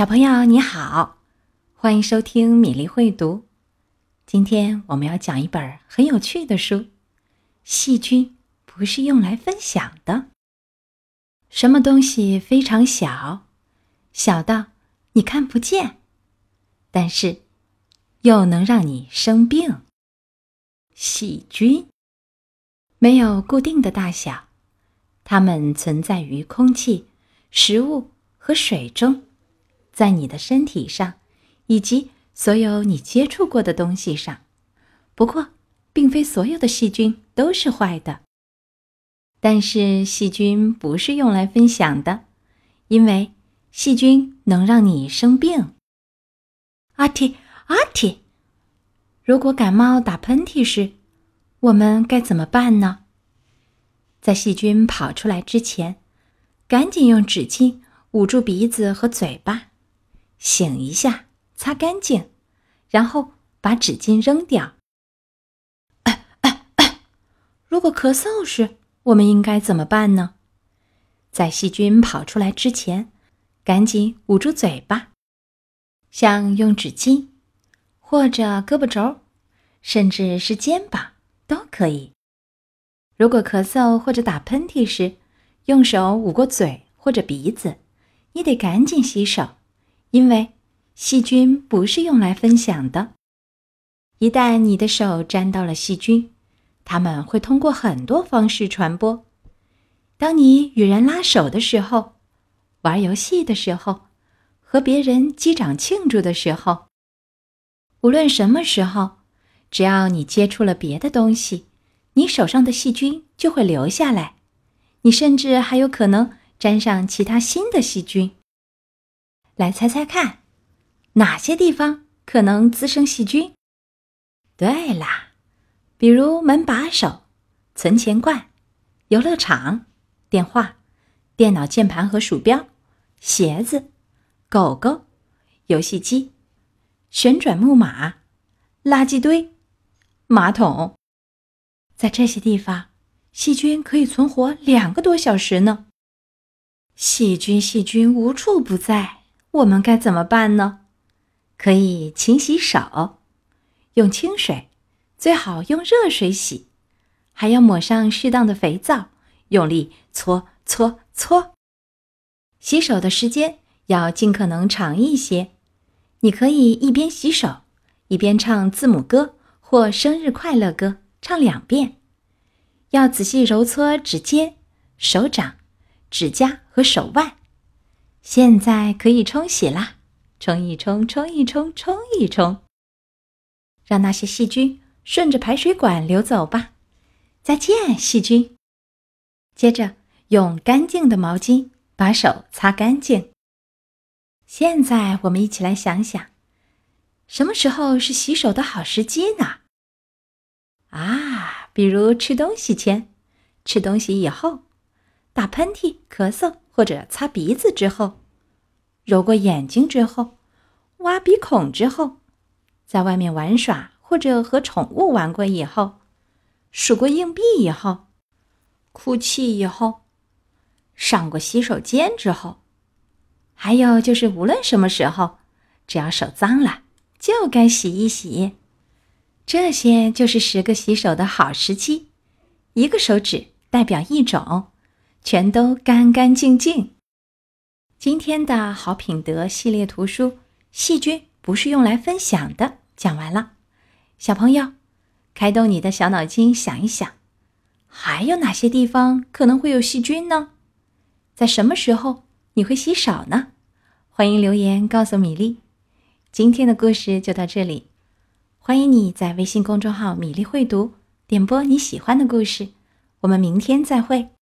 小朋友你好，欢迎收听米粒会读。今天我们要讲一本很有趣的书，《细菌不是用来分享的》。什么东西非常小，小到你看不见，但是又能让你生病？细菌没有固定的大小，它们存在于空气、食物和水中。在你的身体上，以及所有你接触过的东西上。不过，并非所有的细菌都是坏的。但是，细菌不是用来分享的，因为细菌能让你生病。阿嚏阿嚏！如果感冒打喷嚏时，我们该怎么办呢？在细菌跑出来之前，赶紧用纸巾捂住鼻子和嘴巴。醒一下，擦干净，然后把纸巾扔掉。如果咳嗽时，我们应该怎么办呢？在细菌跑出来之前，赶紧捂住嘴巴，像用纸巾，或者胳膊肘，甚至是肩膀都可以。如果咳嗽或者打喷嚏时，用手捂过嘴或者鼻子，你得赶紧洗手。因为细菌不是用来分享的，一旦你的手沾到了细菌，它们会通过很多方式传播。当你与人拉手的时候，玩游戏的时候，和别人击掌庆祝的时候，无论什么时候，只要你接触了别的东西，你手上的细菌就会留下来，你甚至还有可能沾上其他新的细菌。来猜猜看，哪些地方可能滋生细菌？对啦，比如门把手、存钱罐、游乐场、电话、电脑键盘和鼠标、鞋子、狗狗、游戏机、旋转木马、垃圾堆、马桶。在这些地方，细菌可以存活两个多小时呢。细菌，细菌无处不在。我们该怎么办呢？可以勤洗手，用清水，最好用热水洗，还要抹上适当的肥皂，用力搓搓搓。洗手的时间要尽可能长一些。你可以一边洗手，一边唱字母歌或生日快乐歌，唱两遍。要仔细揉搓指尖、手掌、指甲和手腕。现在可以冲洗啦，冲一冲，冲一冲，冲一冲，让那些细菌顺着排水管流走吧。再见，细菌。接着用干净的毛巾把手擦干净。现在我们一起来想想，什么时候是洗手的好时机呢？啊，比如吃东西前、吃东西以后、打喷嚏、咳嗽。或者擦鼻子之后，揉过眼睛之后，挖鼻孔之后，在外面玩耍或者和宠物玩过以后，数过硬币以后，哭泣以后，上过洗手间之后，还有就是无论什么时候，只要手脏了，就该洗一洗。这些就是十个洗手的好时机，一个手指代表一种。全都干干净净。今天的好品德系列图书《细菌不是用来分享的》讲完了，小朋友，开动你的小脑筋想一想，还有哪些地方可能会有细菌呢？在什么时候你会洗手呢？欢迎留言告诉米粒。今天的故事就到这里，欢迎你在微信公众号“米粒会读”点播你喜欢的故事。我们明天再会。